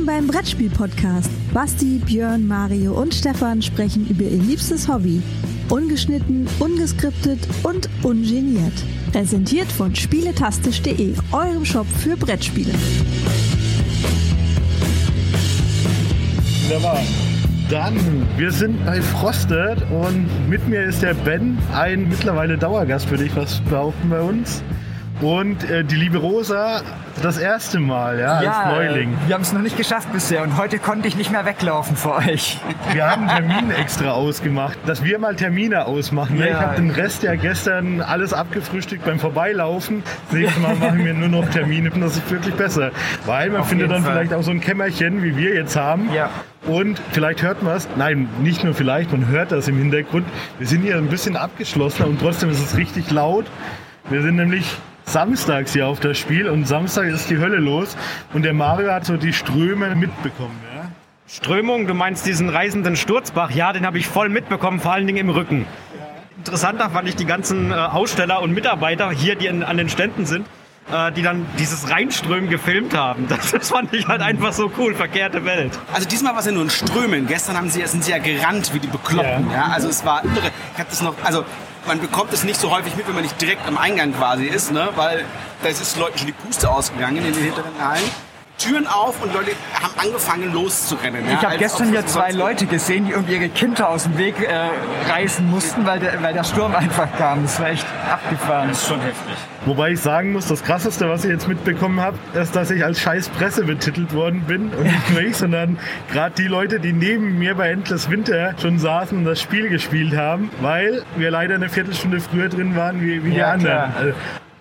Willkommen beim Brettspiel-Podcast. Basti, Björn, Mario und Stefan sprechen über ihr liebstes Hobby. Ungeschnitten, ungeskriptet und ungeniert. Präsentiert von spieletastisch.de, eurem Shop für Brettspiele. Wunderbar. Dann, wir sind bei Frosted und mit mir ist der Ben, ein mittlerweile Dauergast, würde ich was behaupten bei uns. Und äh, die liebe Rosa das erste Mal, ja, als Ja, Neuling. äh, wir haben es noch nicht geschafft bisher und heute konnte ich nicht mehr weglaufen vor euch. Wir haben einen Termin extra ausgemacht, dass wir mal Termine ausmachen. ne? Ja. Ich habe den Rest ja gestern alles abgefrühstückt beim Vorbeilaufen. Das nächste Mal machen wir nur noch Termine und das ist wirklich besser. Weil man Auf findet dann Fall. vielleicht auch so ein Kämmerchen, wie wir jetzt haben. Ja. Und vielleicht hört man es, nein, nicht nur vielleicht, man hört das im Hintergrund. Wir sind hier ein bisschen abgeschlossener und trotzdem ist es richtig laut. Wir sind nämlich samstags hier auf das Spiel und Samstag ist die Hölle los und der Mario hat so die Ströme mitbekommen. Ja? Strömung, du meinst diesen reisenden Sturzbach? Ja, den habe ich voll mitbekommen, vor allen Dingen im Rücken. Interessanter fand ich die ganzen äh, Aussteller und Mitarbeiter hier, die an den Ständen sind, äh, die dann dieses Reinströmen gefilmt haben. Das, das fand ich halt einfach so cool, verkehrte Welt. Also diesmal war es ja nur ein Strömen. Gestern haben sie, sind sie ja gerannt wie die Bekloppten. Ja. Also es war irre. Ich habe das noch, also man bekommt es nicht so häufig mit, wenn man nicht direkt am Eingang quasi ist, ne? weil da ist Leuten schon die Puste ausgegangen in den hinteren Hallen. Türen auf und Leute haben angefangen loszurennen. Ja? Ich habe gestern das zwei was- Leute gesehen, die irgendwie ihre Kinder aus dem Weg äh, reißen mussten, weil der, weil der Sturm einfach kam. Das war echt abgefahren. Das ist schon heftig. Wobei ich sagen muss, das Krasseste, was ich jetzt mitbekommen habe, ist, dass ich als scheiß Presse betitelt worden bin. Und nicht nur ich, sondern gerade die Leute, die neben mir bei Endless Winter schon saßen und das Spiel gespielt haben, weil wir leider eine Viertelstunde früher drin waren wie, wie die Ja, anderen. klar. Also,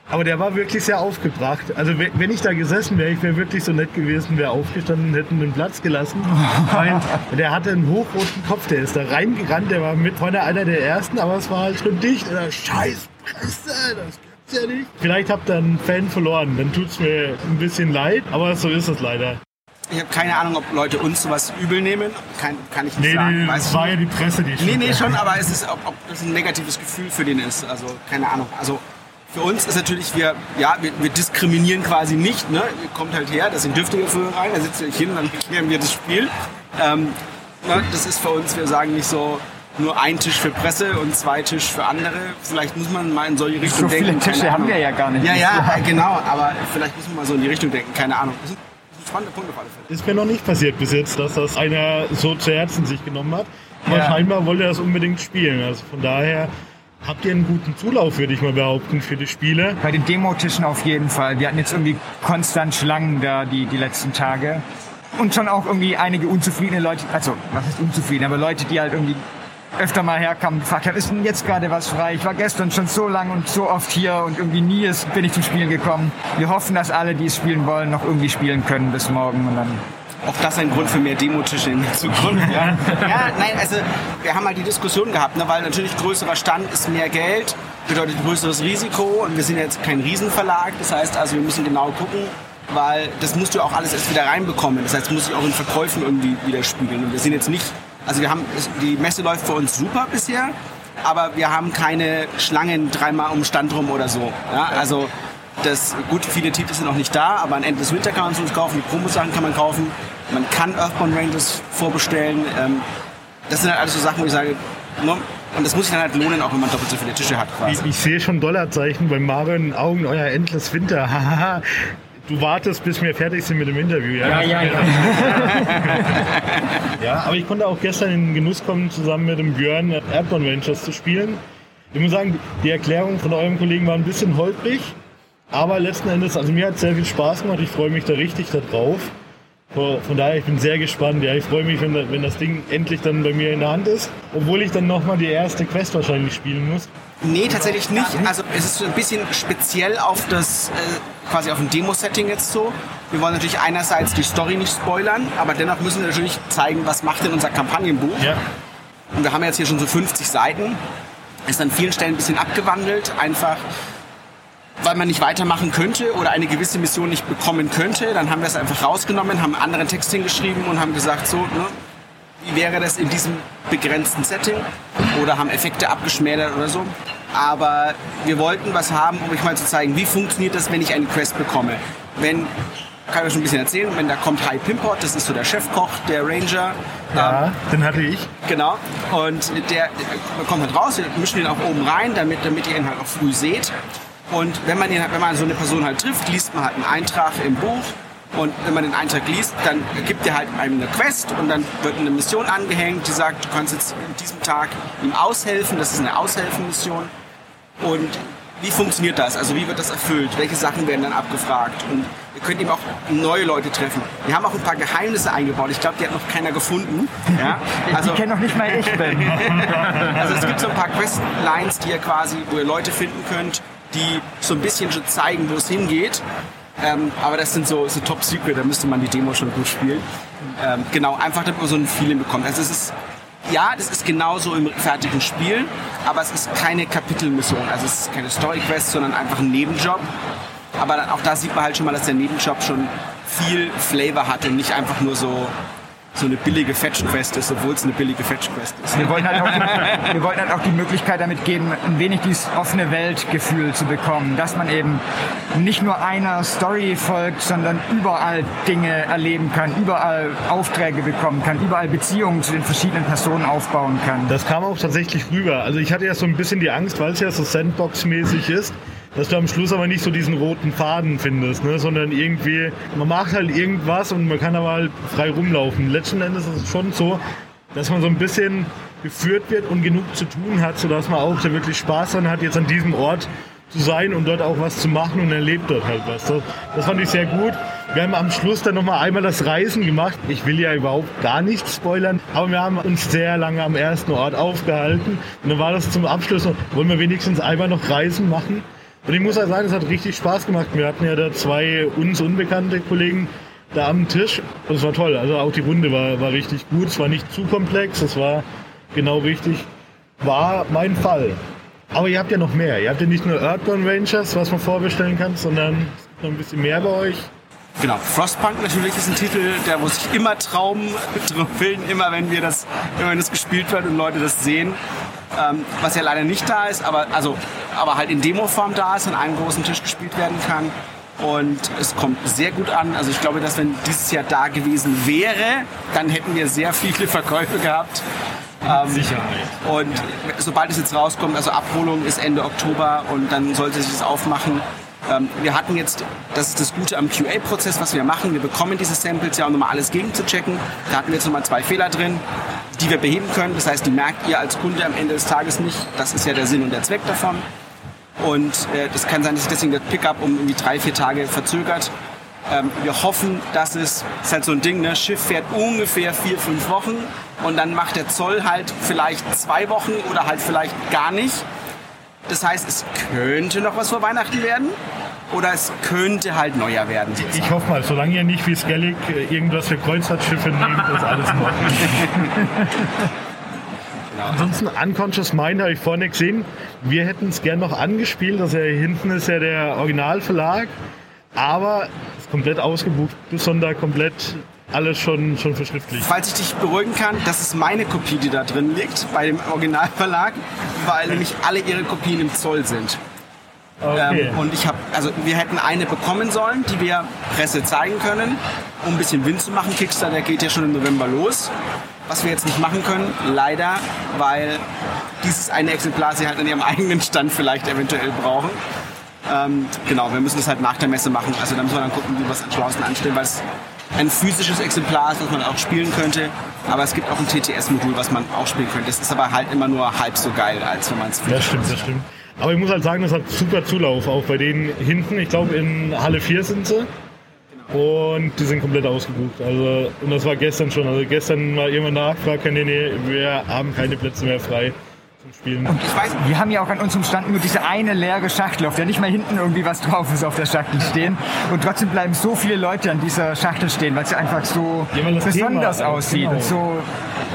aber der war wirklich sehr aufgebracht. Also we- wenn ich da gesessen wäre, ich wäre wirklich so nett gewesen, wäre aufgestanden und hätten den Platz gelassen. Weil der hatte einen hochroten Kopf, der ist da reingerannt, der war mit vorne einer der ersten, aber es war halt schon dicht. Und er, Scheiß Presse, das gibt's ja nicht. Vielleicht habt ihr einen Fan verloren, dann tut's mir ein bisschen leid, aber so ist es leider. Ich habe keine Ahnung, ob Leute uns sowas übel nehmen. Kann, kann ich nicht Nee, sagen. nee, weiß das war nicht. ja die Presse, die Nee, nee, schon, aber es ist, ob, ob das ein negatives Gefühl für den ist. Also, keine Ahnung. Also, für uns ist natürlich, wir, ja, wir, wir diskriminieren quasi nicht. Ne? Ihr kommt halt her, das sind dürftige Führer rein, da sitzt ihr euch hin, dann erklären wir das Spiel. Ähm, ne? Das ist für uns, wir sagen nicht so, nur ein Tisch für Presse und zwei Tisch für andere. Vielleicht muss man mal in solche Richtung So denken. viele Tische haben wir ja gar nicht. Ja, ja, äh, genau, aber vielleicht muss man mal so in die Richtung denken, keine Ahnung. Das sind, das sind spannende Punkte auf alle Fälle. Ist mir noch nicht passiert bis jetzt, dass das einer so zu Herzen sich genommen hat. Aber Ja. scheinbar wollte er das unbedingt spielen. Also von daher habt ihr einen guten Zulauf, würde ich mal behaupten, für die Spiele. Bei den Demotischen auf jeden Fall. Wir hatten jetzt irgendwie konstant Schlangen da die, die letzten Tage. Und schon auch irgendwie einige unzufriedene Leute, also was ist unzufrieden, aber Leute, die halt irgendwie öfter mal herkamen und gefragt haben, ist denn jetzt gerade was frei? Ich war gestern schon so lang und so oft hier und irgendwie nie ist, bin ich zum Spielen gekommen. Wir hoffen, dass alle, die es spielen wollen, noch irgendwie spielen können bis morgen und dann Auch das ein Grund für mehr Demotische in der Zukunft. Ja. ja, nein, also wir haben halt die Diskussion gehabt, ne, weil natürlich größerer Stand ist mehr Geld, bedeutet größeres Risiko und wir sind jetzt kein Riesenverlag. Das heißt also, wir müssen genau gucken, weil das musst du auch alles erst wieder reinbekommen. Das heißt, muss sich auch in Verkäufen irgendwie widerspiegeln. Und wir sind jetzt nicht, also wir haben, die Messe läuft für uns super bisher, aber wir haben keine Schlangen dreimal um den Stand rum oder so. Ja, also das, gut, viele Titel sind noch nicht da, aber ein Endless Winter kann man zu uns kaufen, die Promo-Sachen kann man kaufen. Man kann Earthbound Rangers vorbestellen. Ähm, das sind halt alles so Sachen, wo ich sage, ne? und das muss sich dann halt lohnen, auch wenn man doppelt so viele Tische hat quasi. Ich, ich sehe schon Dollarzeichen bei Mario in den Augen, euer Endless Winter. Hahaha. du wartest, bis wir fertig sind mit dem Interview. Ja, ja, ja. Ja, aber ich konnte auch gestern in den Genuss kommen, zusammen mit dem Björn Airborne Ventures zu spielen. Ich muss sagen, die Erklärung von eurem Kollegen war ein bisschen holprig, aber letzten Endes, also mir hat es sehr viel Spaß gemacht. Ich freue mich da richtig drauf. Von daher, ich bin sehr gespannt. Ja, ich freue mich, wenn, wenn das Ding endlich dann bei mir in der Hand ist. Obwohl ich dann nochmal die erste Quest wahrscheinlich spielen muss. Nee, tatsächlich nicht. Also es ist ein bisschen speziell auf das, äh, quasi auf ein Demo-Setting jetzt so. Wir wollen natürlich einerseits die Story nicht spoilern, aber dennoch müssen wir natürlich zeigen, was macht denn unser Kampagnenbuch. Ja, Und wir haben jetzt hier schon so 50 Seiten. Ist an vielen Stellen ein bisschen abgewandelt, einfach weil man nicht weitermachen könnte oder eine gewisse Mission nicht bekommen könnte. Dann haben wir es einfach rausgenommen, haben einen anderen Text hingeschrieben und haben gesagt, so, ne, wie wäre das in diesem begrenzten Setting? Oder haben Effekte abgeschmälert oder so. Aber wir wollten was haben, um euch mal zu zeigen, wie funktioniert das, wenn ich eine Quest bekomme. Wenn kann ich euch schon ein bisschen erzählen. Wenn da kommt High Pimport, das ist so der Chefkoch, der Ranger. Ja, Ähm, den hatte ich. Genau. Und der, der kommt halt raus, wir mischen den auch oben rein, damit, damit ihr ihn halt auch früh seht. Und wenn man, ihn, wenn man so eine Person halt trifft, liest man halt einen Eintrag im Buch. Und wenn man den Eintrag liest, dann gibt er halt einem eine Quest und dann wird eine Mission angehängt, die sagt, du kannst jetzt an diesem Tag ihm aushelfen. Das ist eine Aushelfen-Mission. Und wie funktioniert das? Also wie wird das erfüllt? Welche Sachen werden dann abgefragt? Und ihr könnt eben auch neue Leute treffen. Wir haben auch ein paar Geheimnisse eingebaut. Ich glaube, die hat noch keiner gefunden. Ja? Also, die kenne noch nicht mal ich, Ben. also es gibt so ein paar Questlines, die ihr quasi, wo ihr Leute finden könnt, die so ein bisschen schon zeigen, wo es hingeht. Ähm, aber das sind so, so Top Secret, da müsste man die Demo schon gut spielen. Ähm, genau, einfach damit man so ein Feeling bekommt. Also es ist, ja, das ist genauso im fertigen Spiel, aber es ist keine Kapitelmission. Also es ist keine Story Quest, sondern einfach ein Nebenjob. Aber dann, auch da sieht man halt schon mal, dass der Nebenjob schon viel Flavor hat und nicht einfach nur so, so eine billige Fetch-Quest ist, obwohl es eine billige Fetch-Quest ist. Wir wollten, halt auch die, wir wollten halt auch die Möglichkeit damit geben, ein wenig dieses offene Weltgefühl zu bekommen, dass man eben nicht nur einer Story folgt, sondern überall Dinge erleben kann, überall Aufträge bekommen kann, überall Beziehungen zu den verschiedenen Personen aufbauen kann. Das kam auch tatsächlich rüber. Also ich hatte ja so ein bisschen die Angst, weil es ja so Sandbox-mäßig ist, dass du am Schluss aber nicht so diesen roten Faden findest, ne? sondern irgendwie, man macht halt irgendwas und man kann aber halt frei rumlaufen. Letzten Endes ist es schon so, dass man so ein bisschen geführt wird und genug zu tun hat, sodass man auch da wirklich Spaß dran hat, jetzt an diesem Ort zu sein und dort auch was zu machen und erlebt dort halt was. Das, das fand ich sehr gut. Wir haben am Schluss dann nochmal einmal das Reisen gemacht. Ich will ja überhaupt gar nichts spoilern, aber wir haben uns sehr lange am ersten Ort aufgehalten. Und dann war das zum Abschluss, wollen wir wenigstens einmal noch Reisen machen. Und ich muss ja sagen, es hat richtig Spaß gemacht. Wir hatten ja da zwei uns unbekannte Kollegen da am Tisch. Und es war toll. Also auch die Runde war, war richtig gut. Es war nicht zu komplex, es war genau richtig. War mein Fall. Aber ihr habt ja noch mehr. Ihr habt ja nicht nur Earthbound Rangers, was man vorbestellen kann, sondern noch ein bisschen mehr bei euch. Genau, Frostpunk natürlich ist ein Titel, der muss sich immer Traum trüffeln, immer wenn wir das, immer wenn das gespielt wird und Leute das sehen. Ähm, was ja leider nicht da ist, aber, also, aber halt in Demo-Form da ist, an einem großen Tisch gespielt werden kann. Und es kommt sehr gut an. Also ich glaube, dass wenn dieses Jahr da gewesen wäre, dann hätten wir sehr viele Verkäufe gehabt. Ähm, Sicherheit. und sobald es jetzt rauskommt, also Abholung ist Ende Oktober und dann sollte sich das aufmachen. Ähm, wir hatten jetzt, das ist das Gute am QA-Prozess, was wir machen. Wir bekommen diese Samples ja, um nochmal alles gegenzuchecken. Da hatten wir jetzt nochmal zwei Fehler drin, die wir beheben können. Das heißt, die merkt ihr als Kunde am Ende des Tages nicht. Das ist ja der Sinn und der Zweck davon. Und äh, das kann sein, dass sich deswegen das Pickup um irgendwie drei, vier Tage verzögert. Ähm, wir hoffen, dass es, ist halt so ein Ding, ne? Schiff fährt ungefähr vier, fünf Wochen und dann macht der Zoll halt vielleicht zwei Wochen oder halt vielleicht gar nicht. Das heißt, es könnte noch was vor Weihnachten werden oder es könnte halt neuer werden. Ich hoffe mal, solange ihr nicht wie Skellig äh, irgendwas für Kreuzfahrtschiffe nehmt, ist alles in Ordnung. Ansonsten Unconscious Mind habe ich vorne gesehen. Wir hätten es gern noch angespielt. Also hier hinten ist ja der Originalverlag. Aber es ist komplett ausgebucht. Bis Sonntag komplett alles schon, schon verschriftlicht. Falls ich dich beruhigen kann, das ist meine Kopie, die da drin liegt, bei dem Originalverlag, weil nämlich alle ihre Kopien im Zoll sind. Okay. Ähm, und ich habe, also wir hätten eine bekommen sollen, die wir Presse zeigen können, um ein bisschen Wind zu machen. Kickstarter geht ja schon im November los. Was wir jetzt nicht machen können, leider, weil dieses eine Exemplar sie halt an ihrem eigenen Stand vielleicht eventuell brauchen. Ähm, genau, wir müssen das halt nach der Messe machen. Also da müssen wir dann gucken, wie wir es schlauesten anstellen, weil es ein physisches Exemplar ist, das man auch spielen könnte. Aber es gibt auch ein TTS-Modul, was man auch spielen könnte. Das ist aber halt immer nur halb so geil, als wenn man es Das stimmt, das stimmt. Aber ich muss halt sagen, das hat super Zulauf, auch bei denen hinten. Ich glaube, in Halle 4 sind sie. Und die sind komplett ausgebucht. Also, und das war gestern schon. Also gestern war jemand nachgefragt, wir haben keine Plätze mehr frei Spielen. Ich weiß, Wir haben ja auch an unserem Stand nur diese eine leere Schachtel, auf der nicht mal hinten irgendwie was drauf ist auf der Schachtel stehen. Und trotzdem bleiben so viele Leute an dieser Schachtel stehen, weil sie einfach so Ja, besonders Thema, aussieht genau. und so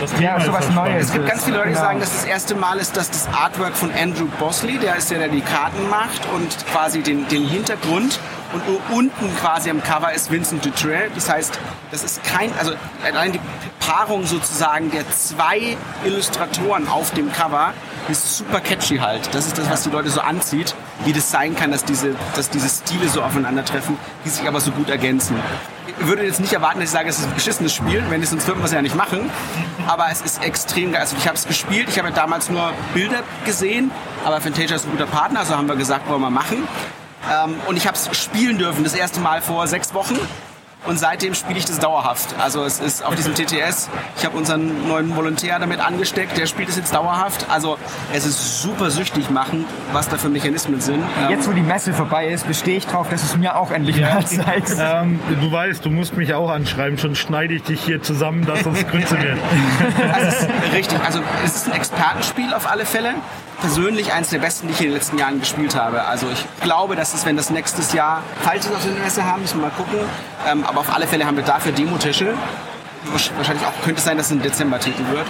Das ja, sowas. Neues. Es gibt ganz viele Leute, die Genau. sagen, dass das erste Mal ist, dass das Artwork von Andrew Bosley, der ist der, der die Karten macht und quasi den, den Hintergrund Und unten quasi am Cover ist Vincent Dutrell. Das heißt, das ist kein, also allein die Paarung sozusagen der zwei Illustratoren auf dem Cover ist super catchy halt. Das ist das, was die Leute so anzieht, wie das sein kann, dass diese, dass diese Stile so aufeinandertreffen, die sich aber so gut ergänzen. Ich würde jetzt nicht erwarten, dass ich sage, es ist ein beschissenes Spiel, wenn es sonst würden wir es ja nicht machen. Aber es ist extrem geil. Also ich habe es gespielt, ich habe damals nur Bilder gesehen, aber Fantasia ist ein guter Partner, also haben wir gesagt, wollen wir machen. Ähm, und ich habe es spielen dürfen, das erste Mal vor sechs Wochen und seitdem spiele ich das dauerhaft. Also es ist auf diesem TTS, ich habe unseren neuen Volontär damit angesteckt, der spielt es jetzt dauerhaft. Also es ist super süchtig machen, was da für Mechanismen sind. Jetzt, wo die Messe vorbei ist, bestehe ich drauf, dass es mir auch endlich ja. mal zeigst. Ähm, du weißt, du musst mich auch anschreiben, schon schneide ich dich hier zusammen, dass uns Grütze wird. Also richtig, also es ist ein Expertenspiel auf alle Fälle persönlich eines der besten, die ich in den letzten Jahren gespielt habe. Also ich glaube, dass es, wenn das nächstes Jahr, falls wir auf der Messe haben, müssen wir mal gucken. Ähm, aber auf alle Fälle haben wir dafür Demotische. Wahrscheinlich auch könnte es sein, dass es ein Dezember-Titel wird.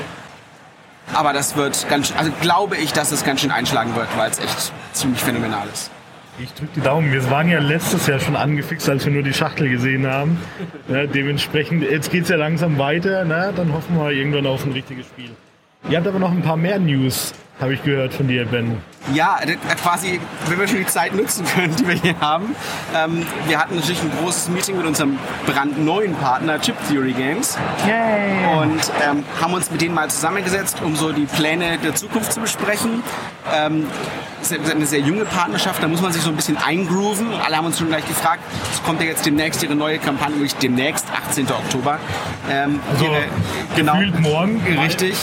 Aber das wird ganz, also glaube ich, dass es ganz schön einschlagen wird, weil es echt ziemlich phänomenal ist. Ich drücke die Daumen. Wir waren ja letztes Jahr schon angefixt, als wir nur die Schachtel gesehen haben. Ja, dementsprechend, jetzt geht es ja langsam weiter. Na, dann hoffen wir irgendwann auf ein richtiges Spiel. Ihr habt aber noch ein paar mehr News habe ich gehört von dir, Ben. Ja, äh, quasi, wenn wir schon die Zeit nutzen können, die wir hier haben. Ähm, wir hatten natürlich ein großes Meeting mit unserem brandneuen Partner Chip Theory Games. Yay. Und ähm, haben uns mit denen mal zusammengesetzt, um so die Pläne der Zukunft zu besprechen. Ähm, ist eine sehr junge Partnerschaft, da muss man sich so ein bisschen eingrooven. Alle haben uns schon gleich gefragt, es kommt ja jetzt demnächst ihre neue Kampagne, nämlich demnächst, 18. Oktober. Ähm, also ihre, genau, morgen. Richtig.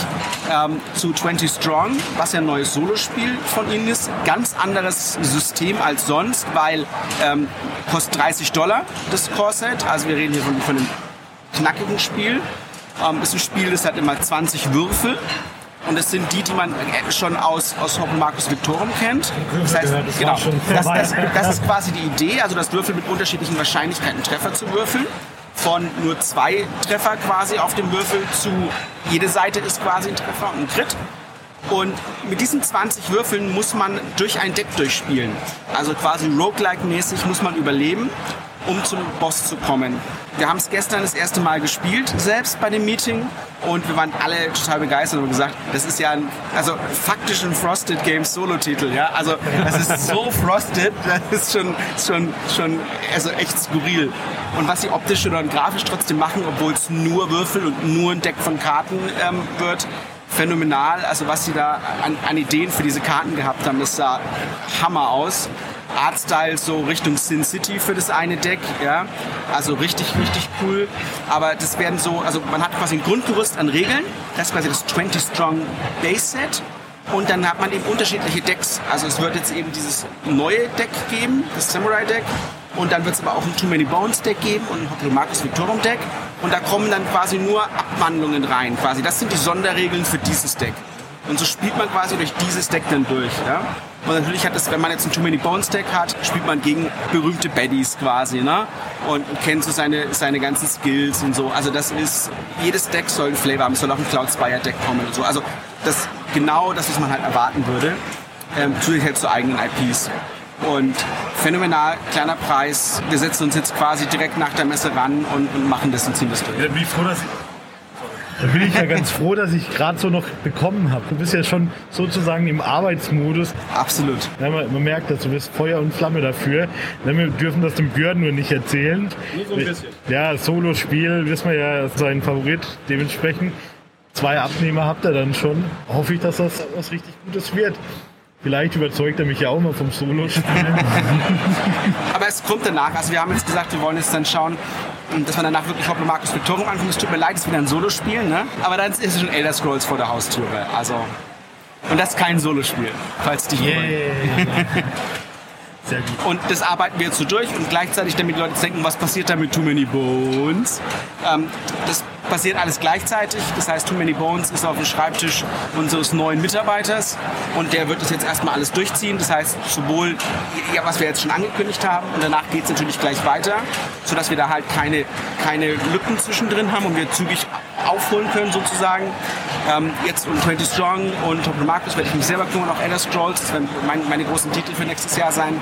Ähm, zu 20 Strong, was ja ein neues Solospiel von ihnen ist. Ganz anderes System als sonst, weil ähm, kostet 30 Dollar das Core-Set. Also wir reden hier von, von einem knackigen Spiel. Ähm, ist ein Spiel, das hat immer 20 Würfel. Und das sind die, die man schon aus, aus Hoppen Markus Victorum kennt. Das heißt, genau, das, das, das ist quasi die Idee, also das Würfel mit unterschiedlichen Wahrscheinlichkeiten Treffer zu würfeln von nur zwei Treffer quasi auf dem Würfel zu jede Seite ist quasi ein Treffer und ein Crit. Und mit diesen 20 Würfeln muss man durch ein Deck durchspielen. Also quasi roguelike-mäßig muss man überleben, um zum Boss zu kommen. Wir haben es gestern das erste Mal gespielt, selbst bei dem Meeting. Und wir waren alle total begeistert und haben gesagt, das ist ja ein, also faktisch ein Frosted Games Solo-Titel, ja. Also, das ist so frosted, das ist schon, schon, schon, also echt skurril. Und was sie optisch oder grafisch trotzdem machen, obwohl es nur Würfel und nur ein Deck von Karten ähm, wird, phänomenal. Also was sie da an, an, Ideen für diese Karten gehabt haben, das sah Hammer aus. Artstyle so Richtung Sin City für das eine Deck, ja. Also richtig, richtig cool. Aber das werden so, also man hat quasi ein Grundgerüst an Regeln. Das ist quasi das 20 Strong Base Set. Und dann hat man eben unterschiedliche Decks. Also es wird jetzt eben dieses neue Deck geben, das Samurai Deck. Und dann wird es aber auch ein Too Many Bones Deck geben und ein Hoplomachus Victorum Deck. Und da kommen dann quasi nur Abwandlungen rein. Quasi. Das sind die Sonderregeln für dieses Deck. Und so spielt man quasi durch dieses Deck dann durch. Ja? Und natürlich hat es, wenn man jetzt ein Too Many Bones Deck hat, spielt man gegen berühmte Baddies quasi, ne? Und kennt so seine, seine ganzen Skills und so. Also das ist, jedes Deck soll ein Flavor haben. Es soll auch ein Cloud Spire Deck kommen und so. Also das, genau das, was man halt erwarten würde. Ähm, zusätzlich halt zu eigenen IPs. Und phänomenal, kleiner Preis. Wir setzen uns jetzt quasi direkt nach der Messe ran und, und machen das und ziehen das durch. Ja, ich froh, dass da bin ich ja ganz froh, dass ich gerade so noch bekommen habe. Du bist ja schon sozusagen im Arbeitsmodus. Absolut. Ja, man, man, merkt, dass du bist Feuer und Flamme dafür. Ja, wir dürfen das dem Björn nur nicht erzählen. Nur so ein bisschen. Ja, Solo-Spiel, wissen wir ja, sein Favorit. Dementsprechend zwei Abnehmer habt ihr dann schon. Hoffe ich, dass das was richtig Gutes wird. Vielleicht überzeugt er mich ja auch mal vom Solo-Spielen. Aber es kommt danach. Also wir haben jetzt gesagt, wir wollen jetzt dann schauen, dass man danach wirklich Hoppe Markus Victorium ankommt. Es tut mir leid, es ist wieder ein Solospiel, ne? Aber dann ist es schon Elder Scrolls vor der Haustüre. Also. Und das ist kein Solospiel, falls dich yeah. Sehr gut. Und das arbeiten wir jetzt so durch und gleichzeitig, damit die Leute denken, was passiert da mit Too Many Bones? Ähm, das passiert alles gleichzeitig. Das heißt, Too Many Bones ist auf dem Schreibtisch unseres neuen Mitarbeiters und der wird das jetzt erstmal alles durchziehen. Das heißt, sowohl, ja, was wir jetzt schon angekündigt haben und danach geht es natürlich gleich weiter, sodass wir da halt keine, keine Lücken zwischendrin haben und wir zügig aufholen können sozusagen. Ähm, jetzt um 20 Strong und Top Marcus werde ich mich selber kümmern, auch Elder Scrolls, das werden meine, meine großen Titel für nächstes Jahr sein.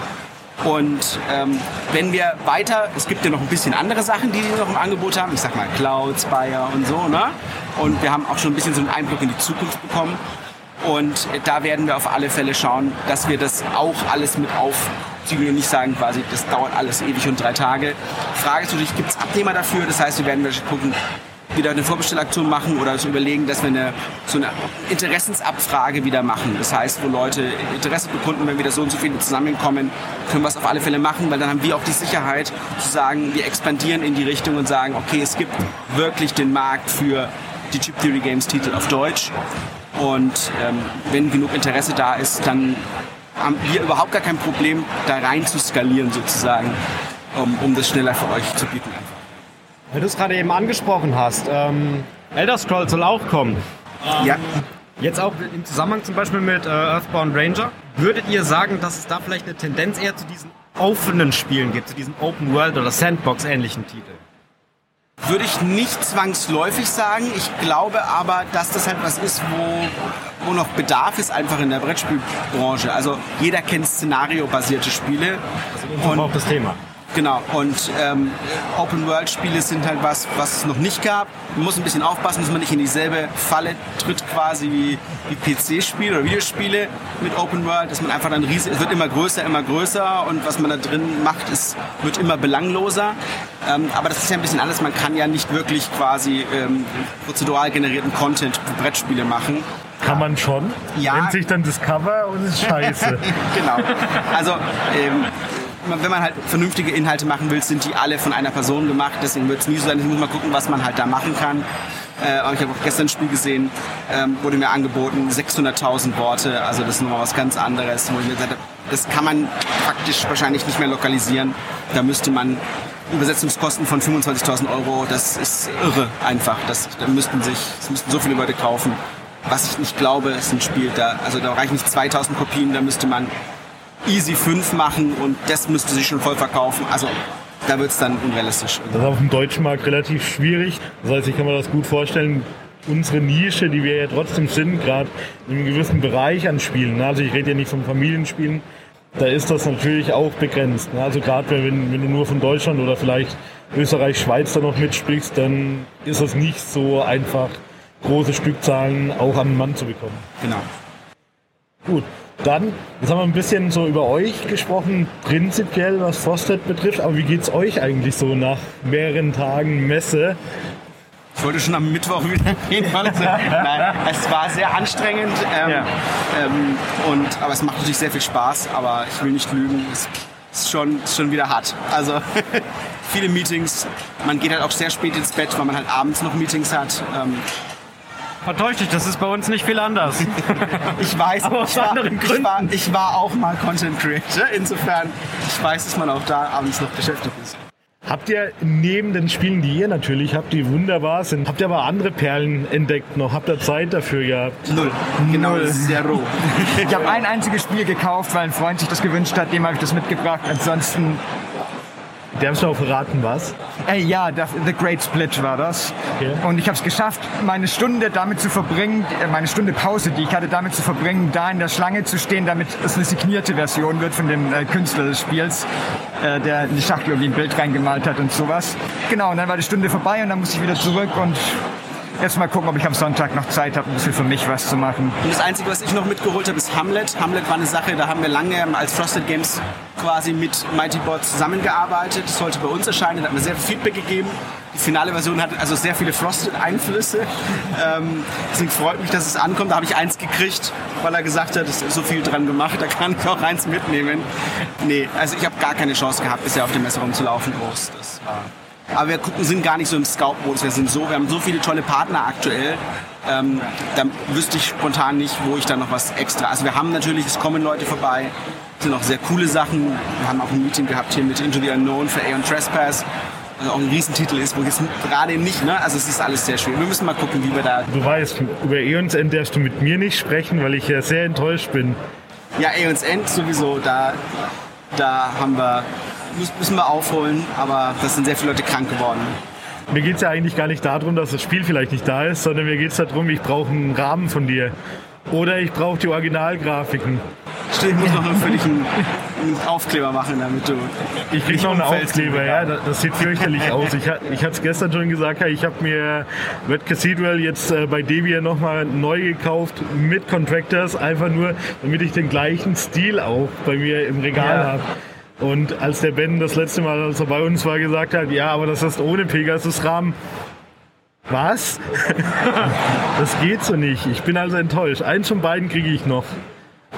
Und ähm, wenn wir weiter, es gibt ja noch ein bisschen andere Sachen, die die noch im Angebot haben. Ich sag mal Cloud, Spire und so. Ne? Und wir haben auch schon ein bisschen so einen Einblick in die Zukunft bekommen. Und da werden wir auf alle Fälle schauen, dass wir das auch alles mit aufziehen und nicht sagen quasi, das dauert alles ewig und drei Tage. Frage ist natürlich, gibt es Abnehmer dafür? Das heißt, wir werden gucken, wieder eine Vorbestellaktion machen oder zu überlegen, dass wir eine, so eine Interessensabfrage wieder machen. Das heißt, wo Leute Interesse bekunden, wenn wieder so und so viele zusammenkommen, können wir es auf alle Fälle machen, weil dann haben wir auch die Sicherheit zu sagen, wir expandieren in die Richtung und sagen, okay, es gibt wirklich den Markt für die Chip Theory Games Titel auf Deutsch. Und ähm, wenn genug Interesse da ist, dann haben wir überhaupt gar kein Problem, da rein zu skalieren sozusagen, um, um das schneller für euch zu bieten. Weil du es gerade eben angesprochen hast, ähm, Elder Scrolls soll auch kommen. Ja. Jetzt auch im Zusammenhang zum Beispiel mit äh, Earthbound Ranger. Würdet ihr sagen, dass es da vielleicht eine Tendenz eher zu diesen offenen Spielen gibt, zu diesen Open World oder Sandbox-ähnlichen Titeln? Würde ich nicht zwangsläufig sagen. Ich glaube aber, dass das halt was ist, wo, wo noch Bedarf ist, einfach in der Brettspielbranche. Also jeder kennt szenariobasierte Spiele. Das ist auch das Thema. Genau, und ähm, Open-World-Spiele sind halt was, was es noch nicht gab. Man muss ein bisschen aufpassen, dass man nicht in dieselbe Falle tritt quasi wie, wie PC-Spiele oder Videospiele mit Open-World, dass man einfach dann riesig, es wird immer größer, immer größer und was man da drin macht, ist, wird immer belangloser. Ähm, aber das ist ja ein bisschen alles, man kann ja nicht wirklich quasi ähm, prozedural generierten Content für Brettspiele machen. Kann man schon. Ja. Nennt sich dann Discover und ist scheiße. genau. Also ähm, wenn man halt vernünftige Inhalte machen will, sind die alle von einer Person gemacht. Deswegen wird es nie so sein. Ich muss mal gucken, was man halt da machen kann. Äh, ich habe auch gestern ein Spiel gesehen, ähm, wurde mir angeboten, 600.000 Worte. Also das ist nochmal was ganz anderes. Wo ich mir gesagt habe, das kann man faktisch wahrscheinlich nicht mehr lokalisieren. Da müsste man Übersetzungskosten von 25.000 Euro, das ist irre einfach. Das, da müssten sich, das müssten so viele Leute kaufen. Was ich nicht glaube, ist ein Spiel, da, also da reichen nicht 2000 Kopien, da müsste man easy 5 machen und das müsste sich schon voll verkaufen. Also da wird es dann unrealistisch. Das ist auf dem deutschen Markt relativ schwierig. Das heißt, ich kann mir das gut vorstellen, unsere Nische, die wir ja trotzdem sind, gerade in einem gewissen Bereich an Spielen. Ne? Also ich rede ja nicht von Familienspielen. Da ist das natürlich auch begrenzt. Ne? Also gerade wenn, wenn du nur von Deutschland oder vielleicht Österreich, Schweiz da noch mitsprichst, dann ist es nicht so einfach, große Stückzahlen auch an den Mann zu bekommen. Genau. Gut, dann, jetzt haben wir ein bisschen so über euch gesprochen, prinzipiell was Frosted betrifft, aber wie geht's euch eigentlich so nach mehreren Tagen Messe? Ich wollte schon am Mittwoch wieder gehen. Nein, es war sehr anstrengend. Ähm, Ja. ähm, und, aber es macht natürlich sehr viel Spaß, aber ich will nicht lügen. Es ist schon, schon wieder hart. Also viele Meetings. Man geht halt auch sehr spät ins Bett, weil man halt abends noch Meetings hat. Ähm, Vertäusch dich, das ist bei uns nicht viel anders. ich weiß, Aber aus ich, war, anderen ich, war, ich war auch mal Content Creator. Insofern, ich weiß, dass man auch da abends noch beschäftigt ist. Habt ihr neben den Spielen, die ihr natürlich habt, die wunderbar sind, habt ihr aber andere Perlen entdeckt noch? Habt ihr Zeit dafür gehabt? Null. Genau, zero. Ich habe ein einziges Spiel gekauft, weil ein Freund sich das gewünscht hat, dem habe ich das mitgebracht. Ansonsten, Der hast du auch verraten, was? äh, ja, das, The Great Split war das. Okay. Und ich habe es geschafft, meine Stunde damit zu verbringen, äh, meine Stunde Pause, die ich hatte, damit zu verbringen, da in der Schlange zu stehen, damit es eine signierte Version wird von dem äh, Künstler des Spiels, äh, der in die Schachtel irgendwie ein Bild reingemalt hat und sowas. Genau, und dann war die Stunde vorbei und dann musste ich wieder zurück und jetzt mal gucken, ob ich am Sonntag noch Zeit habe, ein bisschen für mich was zu machen. Und das Einzige, was ich noch mitgeholt habe, ist Hamlet. Hamlet war eine Sache, da haben wir lange als Frosted Games quasi mit Mighty Bot zusammengearbeitet. Das sollte bei uns erscheinen, da hat mir sehr viel Feedback gegeben. Die finale Version hat also sehr viele Frosted-Einflüsse. Ähm, deswegen freut mich, dass es ankommt. Da habe ich eins gekriegt, weil er gesagt hat, es ist so viel dran gemacht, da kann ich auch eins mitnehmen. Nee, also ich habe gar keine Chance gehabt, bisher auf der Messe rumzulaufen groß. Das war aber wir gucken, sind gar nicht so im Scout-Modus. Wir sind so, wir haben so viele tolle Partner aktuell. Ähm, da wüsste ich spontan nicht, wo ich da noch was extra. Also wir haben natürlich, es kommen Leute vorbei, es sind auch sehr coole Sachen. Wir haben auch ein Meeting gehabt hier mit Into the Unknown für Aeon Trespass. Also auch ein Riesentitel ist, wo jetzt gerade nicht, ne? Also es ist alles sehr schön. Wir müssen mal gucken, wie wir da. Du weißt, über Eons End darfst du mit mir nicht sprechen, weil ich ja sehr enttäuscht bin. Ja, Aeons End sowieso, da, da haben wir, müssen- wir aufholen, aber da sind sehr viele Leute krank geworden. Mir geht es ja eigentlich gar nicht darum, dass das Spiel vielleicht nicht da ist, sondern mir geht es darum, ich brauche einen Rahmen von dir. Oder ich brauche die Originalgrafiken. Stimmt, ich muss noch einen völligen einen Aufkleber machen, damit du. Ich krieg noch einen Aufkleber, ja. Das, das sieht fürchterlich aus. Ich, ich hatte es gestern schon gesagt, ich habe mir Red Cathedral jetzt äh, bei Debian nochmal neu gekauft mit Contractors, einfach nur, damit ich den gleichen Stil auch bei mir im Regal Ja. habe. Und als der Ben das letzte Mal, als er bei uns war, gesagt hat, ja, aber das ist ohne Pegasus-Rahmen. Was? das geht so nicht. Ich bin also enttäuscht. Eins von beiden kriege ich noch.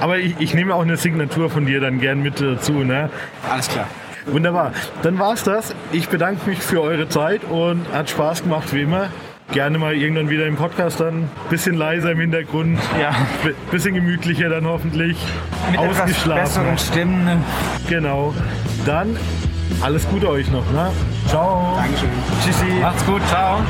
Aber ich, ich nehme auch eine Signatur von dir dann gern mit dazu. Ne? Alles klar. Wunderbar. Dann war's das. Ich bedanke mich für eure Zeit und hat Spaß gemacht wie immer. Gerne mal irgendwann wieder im Podcast dann. Bisschen leiser im Hintergrund. Ja. Bisschen gemütlicher dann hoffentlich. Mit etwas Ausgeschlafen. besseren Stimmen. Genau. Dann alles Gute euch noch. Ne? Ciao. Dankeschön. Tschüssi. Macht's gut, ciao.